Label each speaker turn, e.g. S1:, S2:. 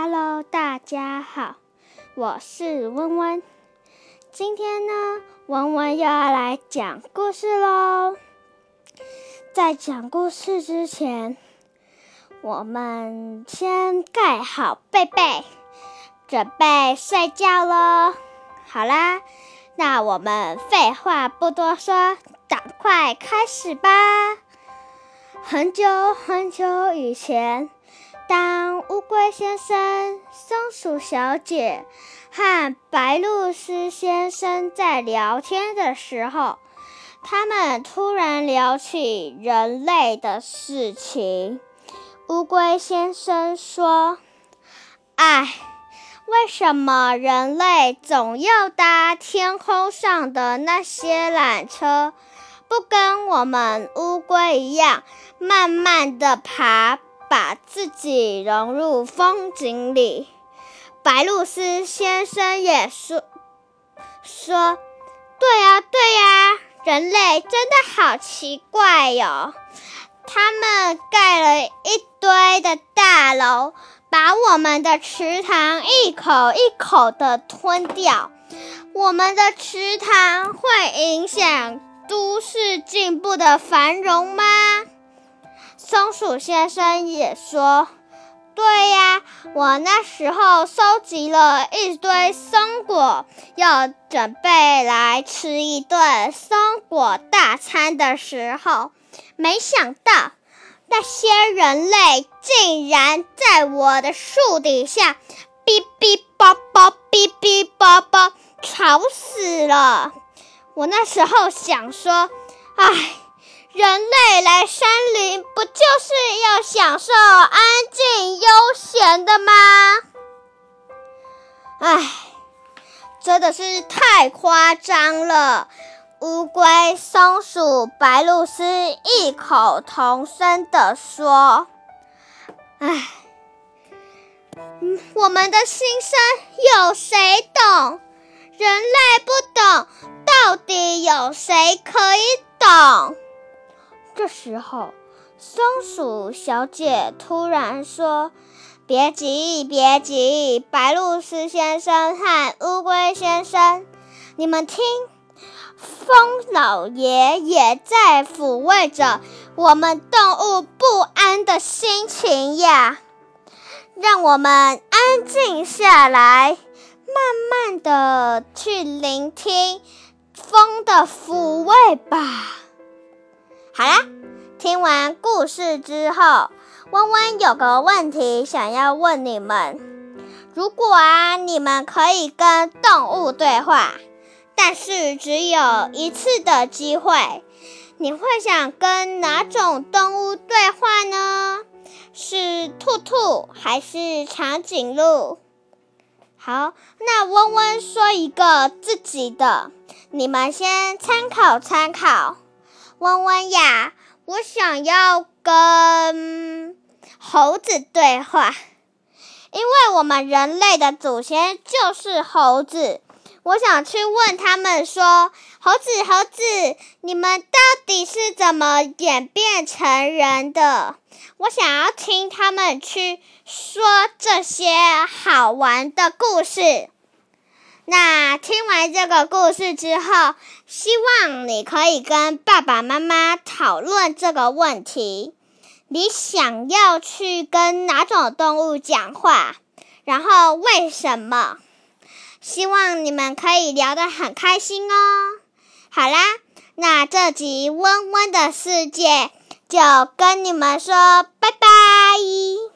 S1: Hello，大家好，我是温温。今天呢，温温又要来讲故事喽。在讲故事之前，我们先盖好被被，准备睡觉喽。好啦，那我们废话不多说，赶快开始吧。很久很久以前。当龟先生、松鼠小姐和白鹭鸶先生在聊天的时候，他们突然聊起人类的事情。乌龟先生说：“唉，为什么人类总要搭天空上的那些缆车，不跟我们乌龟一样，慢慢的爬？”把自己融入风景里，白露丝先生也说：“说，对呀，对呀，人类真的好奇怪哟！他们盖了一堆的大楼，把我们的池塘一口一口的吞掉。我们的池塘会影响都市进步的繁荣吗？”松鼠先生也说：“对呀，我那时候收集了一堆松果，要准备来吃一顿松果大餐的时候，没想到那些人类竟然在我的树底下哔哔叭叭、哔哔叭叭，吵死了！我那时候想说，唉。”人类来山林，不就是要享受安静悠闲的吗？唉，真的是太夸张了！乌龟、松鼠、白鹭鸶异口同声地说：“唉，我们的心声有谁懂？人类不懂，到底有谁可以懂？”这时候，松鼠小姐突然说：“别急，别急，白鹭鸶先生和乌龟先生，你们听，风老爷也在抚慰着我们动物不安的心情呀。让我们安静下来，慢慢的去聆听风的抚慰吧。”好啦，听完故事之后，温温有个问题想要问你们：如果啊，你们可以跟动物对话，但是只有一次的机会，你会想跟哪种动物对话呢？是兔兔还是长颈鹿？好，那温温说一个自己的，你们先参考参考。温温呀，我想要跟猴子对话，因为我们人类的祖先就是猴子。我想去问他们说：“猴子，猴子，你们到底是怎么演变成人的？”我想要听他们去说这些好玩的故事。那听完这个故事之后，希望你可以跟爸爸妈妈讨论这个问题：你想要去跟哪种动物讲话？然后为什么？希望你们可以聊得很开心哦。好啦，那这集温温的世界就跟你们说拜拜。